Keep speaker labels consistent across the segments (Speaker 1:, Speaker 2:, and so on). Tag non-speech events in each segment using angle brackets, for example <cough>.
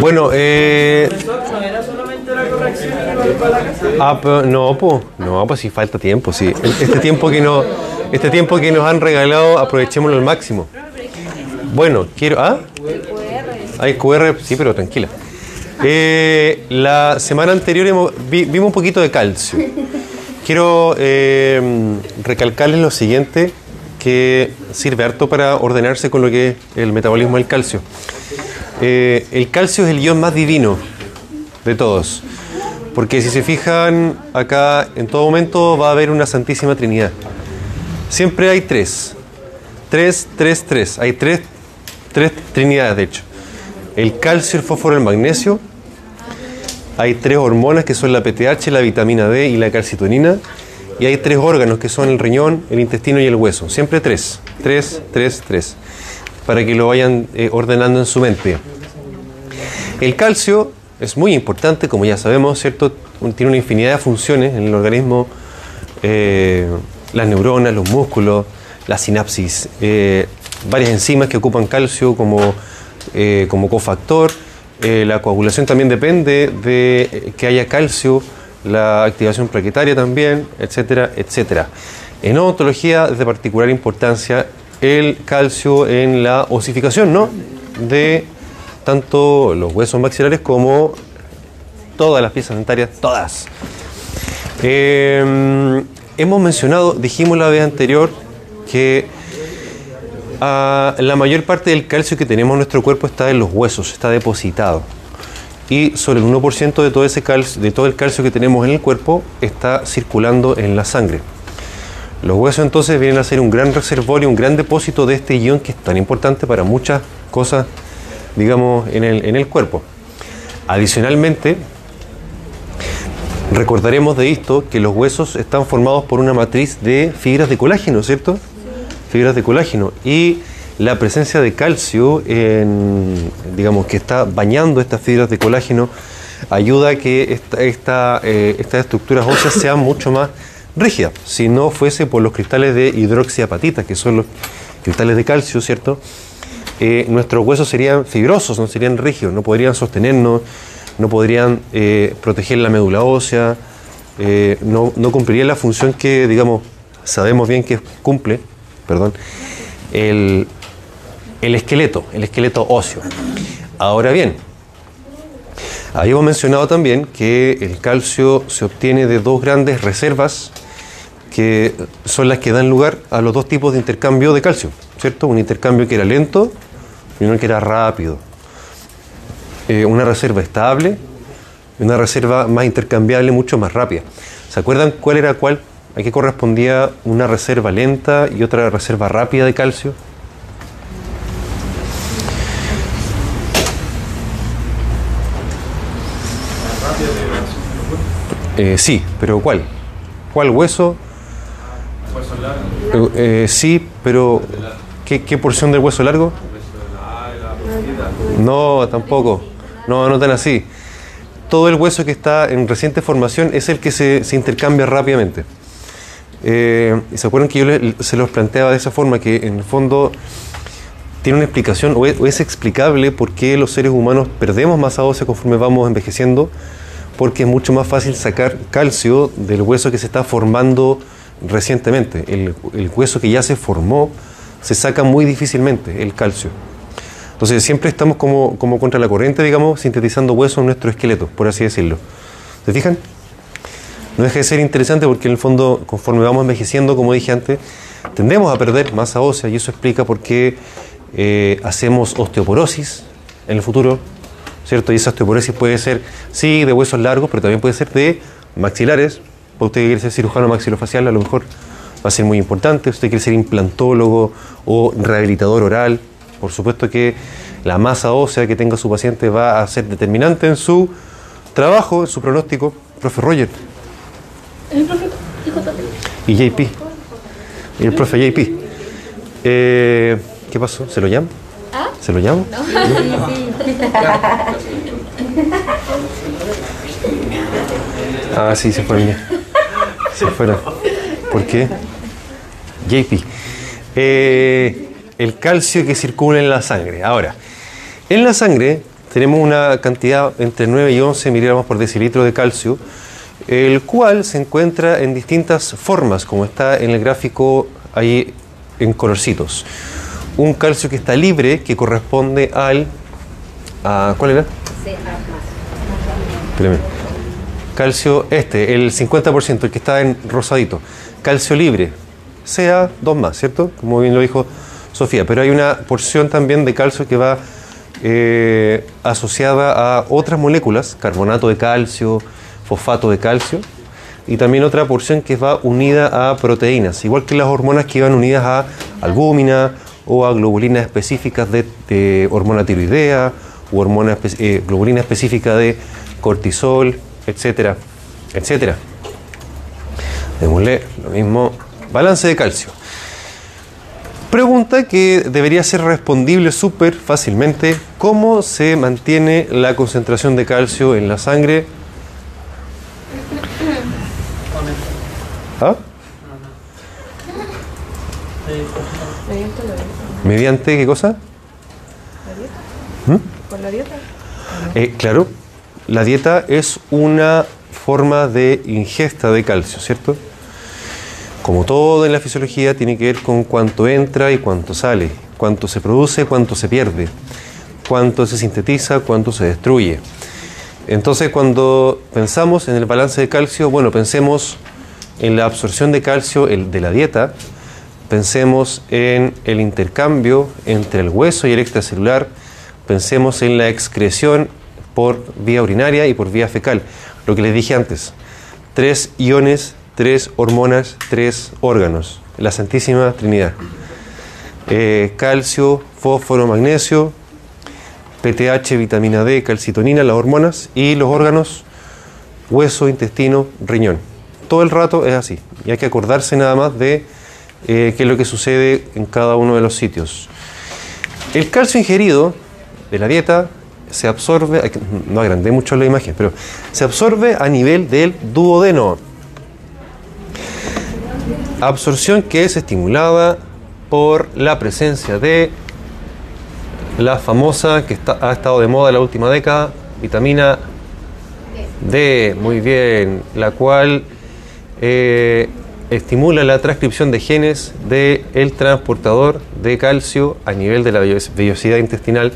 Speaker 1: Bueno, eh, ah, pero no, pues, no, pues si falta tiempo, sí. Este tiempo que nos, este tiempo que nos han regalado, aprovechémoslo al máximo. Bueno, quiero, ¿ah? Hay QR, sí, pero tranquila. Eh, la semana anterior vimos un poquito de calcio. Quiero eh, recalcarles lo siguiente, que sirve harto para ordenarse con lo que es el metabolismo del calcio. Eh, el calcio es el ion más divino de todos, porque si se fijan acá, en todo momento va a haber una santísima trinidad. Siempre hay tres. Tres, tres, tres. Hay tres, tres trinidades, de hecho. El calcio, el fósforo, el magnesio. Hay tres hormonas que son la PTH, la vitamina D y la calcitonina. Y hay tres órganos que son el riñón, el intestino y el hueso. Siempre tres. Tres, tres, tres. Para que lo vayan eh, ordenando en su mente. El calcio es muy importante, como ya sabemos, ¿cierto? Tiene una infinidad de funciones en el organismo. eh, las neuronas, los músculos, la sinapsis, eh, varias enzimas que ocupan calcio como, eh, como cofactor. La coagulación también depende de que haya calcio, la activación plaquetaria también, etcétera, etcétera. En odontología es de particular importancia el calcio en la osificación, ¿no? De tanto los huesos maxilares como todas las piezas dentarias, todas. Eh, hemos mencionado, dijimos la vez anterior, que ah, la mayor parte del calcio que tenemos en nuestro cuerpo está en los huesos, está depositado. Y sobre el 1% de todo, ese calcio, de todo el calcio que tenemos en el cuerpo está circulando en la sangre. Los huesos entonces vienen a ser un gran reservorio, un gran depósito de este ion que es tan importante para muchas cosas, digamos, en el, en el cuerpo. Adicionalmente, recordaremos de esto que los huesos están formados por una matriz de fibras de colágeno, ¿cierto? Fibras de colágeno. Y la presencia de calcio, en, digamos, que está bañando estas fibras de colágeno, ayuda a que esta- esta, eh, estas estructuras óseas sean mucho más rígidas. Si no fuese por los cristales de hidroxiapatita, que son los cristales de calcio, ¿cierto? Eh, nuestros huesos serían fibrosos, no serían rígidos, no podrían sostenernos, no podrían eh, proteger la médula ósea, eh, no, no cumplirían la función que, digamos, sabemos bien que cumple, perdón, el, el esqueleto, el esqueleto óseo. Ahora bien, habíamos mencionado también que el calcio se obtiene de dos grandes reservas que son las que dan lugar a los dos tipos de intercambio de calcio, ¿cierto? Un intercambio que era lento y uno que era rápido. Eh, una reserva estable y una reserva más intercambiable, mucho más rápida. ¿Se acuerdan cuál era cuál? ¿A qué correspondía una reserva lenta y otra reserva rápida de calcio? Eh, sí, pero ¿cuál? ¿Cuál hueso? Eh, eh, sí, pero ¿qué, qué porción del hueso largo? No, tampoco. No, no tan así. Todo el hueso que está en reciente formación es el que se, intercambia rápidamente. Eh, ¿y ¿Se acuerdan que yo se los planteaba de esa forma? Que en el fondo tiene una explicación o es, explicable por qué los seres humanos perdemos masa ósea conforme vamos envejeciendo, porque es mucho más fácil sacar calcio del hueso que se está formando recientemente. El hueso que ya se formó se saca muy difícilmente el calcio. Entonces siempre estamos como, como contra la corriente, digamos, sintetizando hueso en nuestro esqueleto, por así decirlo. ¿Se fijan? No deja de ser interesante porque en el fondo, conforme vamos envejeciendo, como dije antes, tendemos a perder masa ósea y eso explica por qué eh, hacemos osteoporosis en el futuro, ¿cierto? Y esa osteoporosis puede ser, sí, de huesos largos, pero también puede ser de maxilares. Usted quiere ser cirujano maxilofacial, a lo mejor va a ser muy importante. Usted quiere ser implantólogo o rehabilitador oral. Por supuesto que la masa ósea que tenga su paciente va a ser determinante en su trabajo, en su pronóstico. Profe Roger.
Speaker 2: El profe.
Speaker 1: Y JP. Y el profe JP. Eh, ¿Qué pasó? ¿Se lo llamo?
Speaker 2: ¿Ah?
Speaker 1: ¿Se lo llamo? Ah, sí, se fueron ya. Se fueron. ¿Por qué? JP. Eh, el calcio que circula en la sangre. Ahora, en la sangre tenemos una cantidad entre 9 y 11 miligramos por decilitro de calcio, el cual se encuentra en distintas formas, como está en el gráfico ahí en colorcitos. Un calcio que está libre, que corresponde al... A, ¿Cuál era? Espérame. Calcio este, el 50%, el que está en rosadito. Calcio libre, sea dos más, ¿cierto? Como bien lo dijo Sofía. Pero hay una porción también de calcio que va eh, asociada a otras moléculas, carbonato de calcio, fosfato de calcio, y también otra porción que va unida a proteínas, igual que las hormonas que iban unidas a albúmina o a globulinas específicas de, hormona tiroidea o hormona eh, globulina específica de cortisol, etcétera, etcétera. Démosle lo mismo, balance de calcio. Pregunta que debería ser respondible súper fácilmente. ¿Cómo se mantiene la concentración de calcio en la sangre? ¿Ah? ¿Mediante qué cosa? ¿Mm? ¿Con la dieta? Eh, claro, la dieta es una forma de ingesta de calcio, ¿cierto? Como todo en la fisiología, tiene que ver con cuánto entra y cuánto sale, cuánto se produce, cuánto se pierde, cuánto se sintetiza, cuánto se destruye. Entonces, cuando pensamos en el balance de calcio, bueno, pensemos en la absorción de calcio de la dieta, pensemos en el intercambio entre el hueso y el extracelular, pensemos en la excreción por vía urinaria y por vía fecal. Lo que les dije antes, tres iones tres hormonas, tres órganos, la Santísima Trinidad. Eh, calcio, fósforo, magnesio, PTH, vitamina D, calcitonina, las hormonas y los órganos, hueso, intestino, riñón. Todo el rato es así y hay que acordarse nada más de eh, qué es lo que sucede en cada uno de los sitios. El calcio ingerido de la dieta se absorbe, no agrandé mucho la imagen, pero se absorbe a nivel del duodeno absorción que es estimulada por la presencia de la famosa que ha estado de moda la última década, vitamina D, muy bien, la cual eh, estimula la transcripción de genes del el transportador de calcio a nivel de la vellosidad intestinal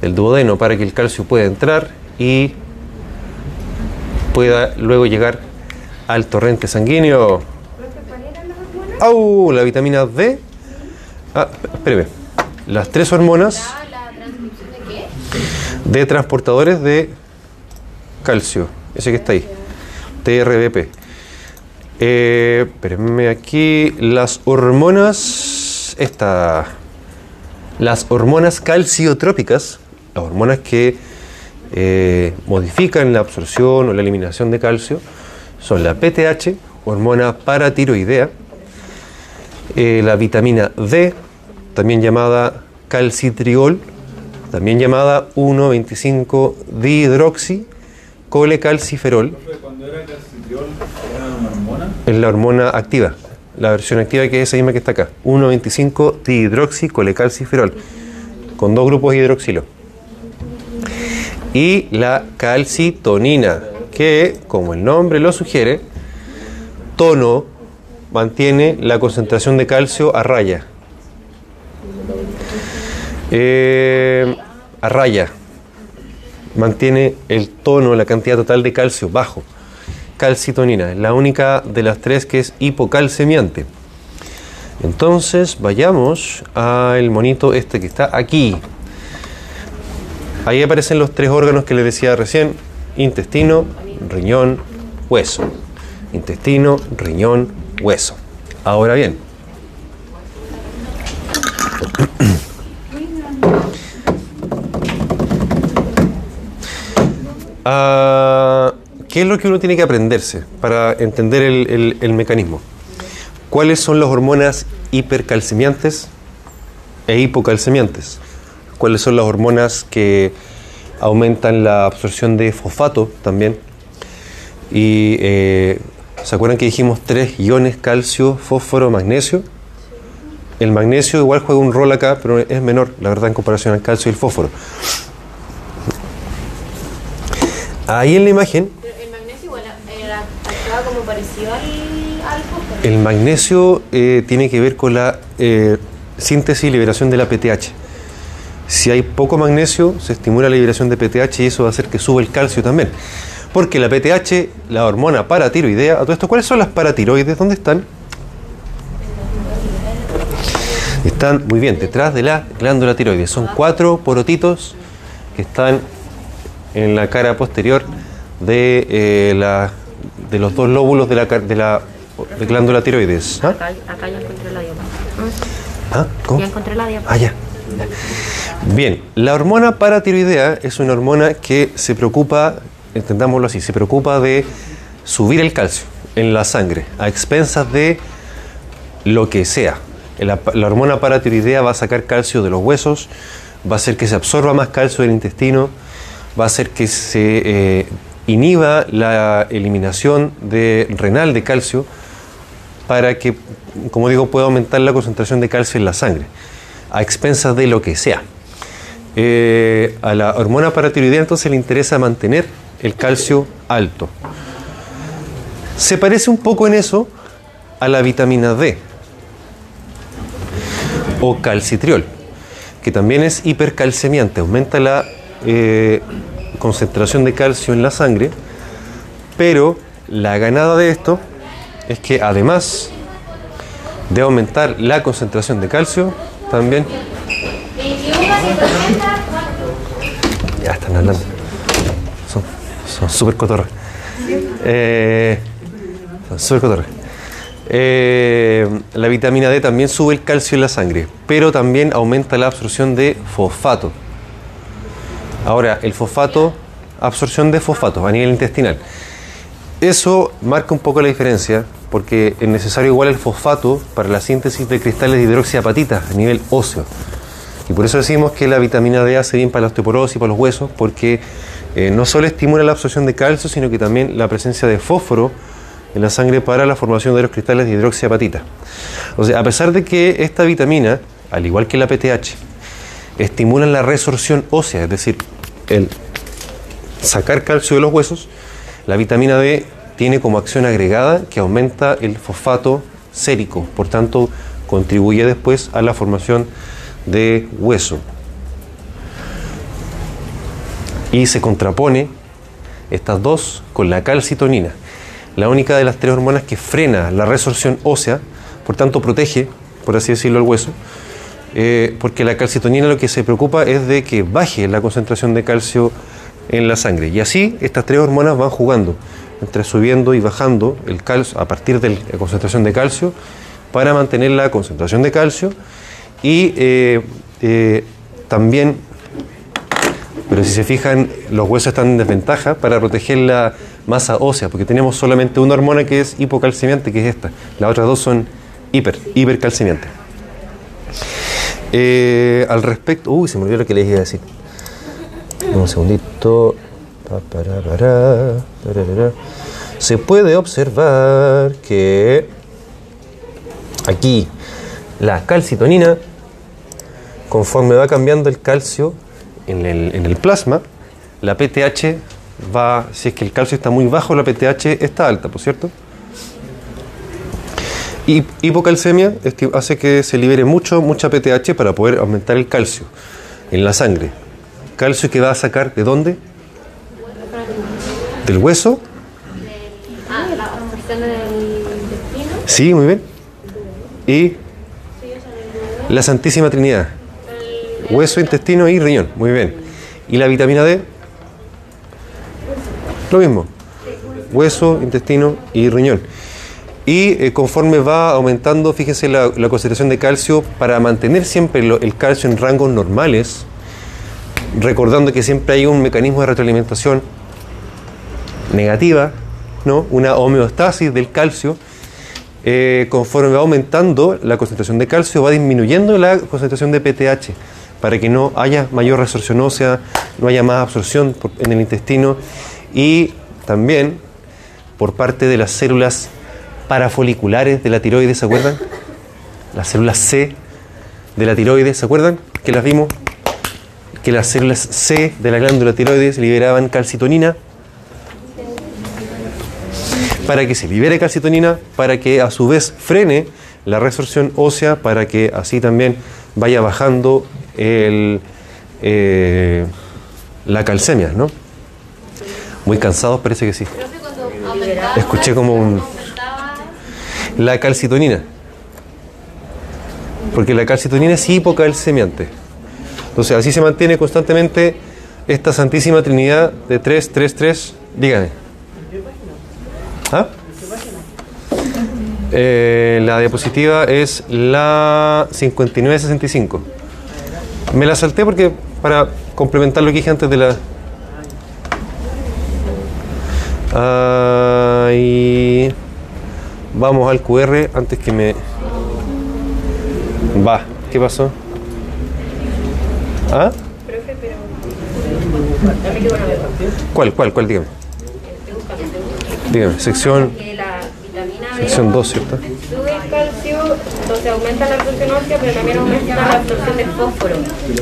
Speaker 1: del duodeno para que el calcio pueda entrar y pueda luego llegar al torrente sanguíneo. ¡Au! La vitamina D. Ah, espéreme. Las tres hormonas de transportadores de calcio. Ese que está ahí. TRBP. Eh, espérenme aquí. Las hormonas. Esta. Las hormonas calciotrópicas. Las hormonas que eh, modifican la absorción o la eliminación de calcio. Son la PTH, hormona paratiroidea eh, la vitamina D, también llamada calcitriol, también llamada 1,25 dihidroxi colecalciferol. Cuando era calcitriol, ¿era una hormona? Es la hormona activa, la versión activa que es esa misma que está acá, 1,25 dihidroxi colecalciferol, con dos grupos de hidroxilo. Y la calcitonina, que, como el nombre lo sugiere, tono mantiene la concentración de calcio a raya. Eh, a raya. Mantiene el tono, la cantidad total de calcio bajo. Calcitonina, la única de las tres que es hipocalcemiante. Entonces vayamos al monito este que está aquí. Ahí aparecen los tres órganos que les decía recién. Intestino, riñón, hueso. Intestino, riñón, hueso. Ahora bien, ah, ¿qué es lo que uno tiene que aprenderse para entender el, mecanismo? ¿Cuáles son las hormonas hipercalcemiantes e hipocalcemiantes? ¿Cuáles son las hormonas que aumentan la absorción de fosfato también? Y eh, ¿Se acuerdan que dijimos tres iones, calcio, fósforo, magnesio? El magnesio igual juega un rol acá, pero es menor, la verdad, en comparación al calcio y el fósforo. Ahí en la imagen,
Speaker 2: Pero el magnesio igual era, actuaba como parecido al, al fósforo.
Speaker 1: el magnesio eh, tiene que ver con la eh, síntesis y liberación de la PTH. Si hay poco magnesio, se estimula la liberación de PTH y eso va a hacer que suba el calcio también. Porque la PTH, la hormona paratiroidea, a todo esto, ¿cuáles son las paratiroides? ¿Dónde están? Están muy bien, detrás de la glándula tiroides. Son cuatro porotitos que están en la cara posterior de, eh, la, de los dos lóbulos de la, de la de glándula tiroides. ¿Ah?
Speaker 3: Acá, acá ya encontré la diapositiva.
Speaker 1: ¿Ah? ¿Cómo?
Speaker 3: Ya encontré la diapositiva.
Speaker 1: Ah, ya. Bien, la hormona paratiroidea es una hormona que se preocupa, entendámoslo así, se preocupa de subir el calcio en la sangre a expensas de lo que sea. La, hormona paratiroidea va a sacar calcio de los huesos, va a hacer que se absorba más calcio del intestino, va a hacer que se eh, inhiba la eliminación de, renal de calcio para que, como digo, pueda aumentar la concentración de calcio en la sangre, a expensas de lo que sea. Eh, a la hormona paratiroidea entonces le interesa mantener el calcio alto. Se parece un poco en eso a la vitamina D o calcitriol, que también es hipercalcemiante, aumenta la eh, concentración de calcio en la sangre, pero la ganada de esto es que además de aumentar la concentración de calcio, también... Ya están hablando. Son súper cotorras. Eh, son súper cotorras. Eh, la vitamina D también sube el calcio en la sangre, pero también aumenta la absorción de fosfato. Ahora, el fosfato, absorción de fosfato a nivel intestinal. Eso marca un poco la diferencia porque es necesario igual el fosfato para la síntesis de cristales de hidroxiapatita a nivel óseo. Y por eso decimos que la vitamina D hace bien para la osteoporosis y para los huesos porque eh, no solo estimula la absorción de calcio, sino que también la presencia de fósforo en la sangre para la formación de los cristales de hidroxiapatita. O sea, a pesar de que esta vitamina, al igual que la PTH, estimulan la resorción ósea, es decir, el sacar calcio de los huesos, la vitamina D tiene como acción agregada que aumenta el fosfato sérico, por tanto contribuye después a la formación de hueso. Y se contrapone estas dos con la calcitonina, la única de las tres hormonas que frena la resorción ósea, por tanto protege, por así decirlo, el hueso, eh, porque la calcitonina lo que se preocupa es de que baje la concentración de calcio en la sangre. Y así estas tres hormonas van jugando entre subiendo y bajando el calcio a partir de la concentración de calcio para mantener la concentración de calcio y eh, eh, también, pero si se fijan, los huesos están en desventaja para proteger la masa ósea, porque tenemos solamente una hormona que es hipocalcemiante, que es esta. Las otras dos son hiper, hipercalcemiantes. Eh, al respecto, uy, se me olvidó lo que les iba a decir. Un segundito. Se puede observar que aquí la calcitonina, conforme va cambiando el calcio en el, en el plasma, la PTH va, si es que el calcio está muy bajo, la PTH está alta, ¿por cierto? Y hipocalcemia esti- hace que se libere mucho, mucha PTH para poder aumentar el calcio en la sangre. Calcio que va a sacar de dónde? Del hueso. Sí, muy bien. Y la Santísima Trinidad. Hueso, intestino y riñón. Muy bien. ¿Y la vitamina D? Lo mismo. Hueso, intestino y riñón. Y eh, conforme va aumentando, fíjense la, concentración de calcio, para mantener siempre el calcio en rangos normales, recordando que siempre hay un mecanismo de retroalimentación negativa, ¿no? una homeostasis del calcio, eh, conforme va aumentando la concentración de calcio, va disminuyendo la concentración de PTH, para que no haya mayor resorción ósea, no haya más absorción en el intestino y también por parte de las células parafoliculares de la tiroides, ¿se acuerdan? Las células C de la tiroides, ¿se acuerdan? Que las vimos, que las células C de la glándula tiroides liberaban calcitonina para que se libere calcitonina, para que a su vez frene la resorción ósea, para que así también vaya bajando eh, la calcemia, ¿no? Muy cansados parece que sí. Escuché como un... La calcitonina. Porque la calcitonina es hipocalcemiante. Entonces así se mantiene constantemente esta santísima trinidad de 3, 3, 3. Dígame. ¿Ah? Eh, la diapositiva es la 5965. Me la salté porque para complementar lo que dije antes de la... Ahí... Vamos al QR antes que me... Va, ¿qué pasó? ¿Ah? ¿Cuál, cuál, cuál? Dígame. Dígame, sección, sección 2, ¿cierto?
Speaker 3: Entonces aumenta la absorción ósea, pero también aumenta la absorción del fósforo.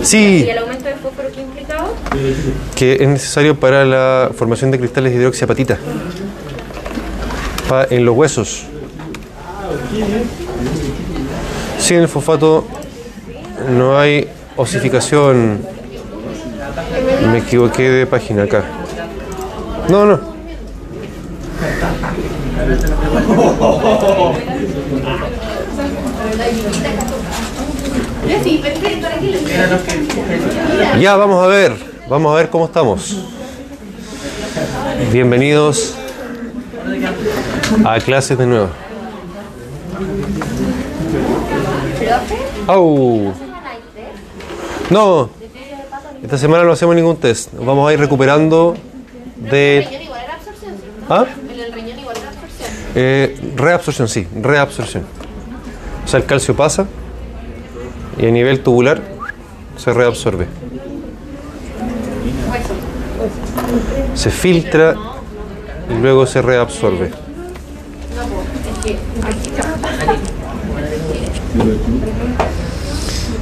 Speaker 3: ¿Y
Speaker 1: Sí,
Speaker 3: el aumento del fósforo qué implicaba?
Speaker 1: que es necesario para la formación de cristales de hidroxiapatita. Pa- en los huesos. Sin el fosfato no hay osificación. Me equivoqué de página acá. No, no. <laughs> Ya, vamos a ver. Vamos a ver cómo estamos. Bienvenidos a clases de nuevo. ¡Au! No, esta semana no hacemos ningún test. Nos Vamos a ir recuperando de... ¿Ah? Eh, reabsorción, sí, reabsorción. El calcio pasa y a nivel tubular se reabsorbe. Se filtra y luego se reabsorbe.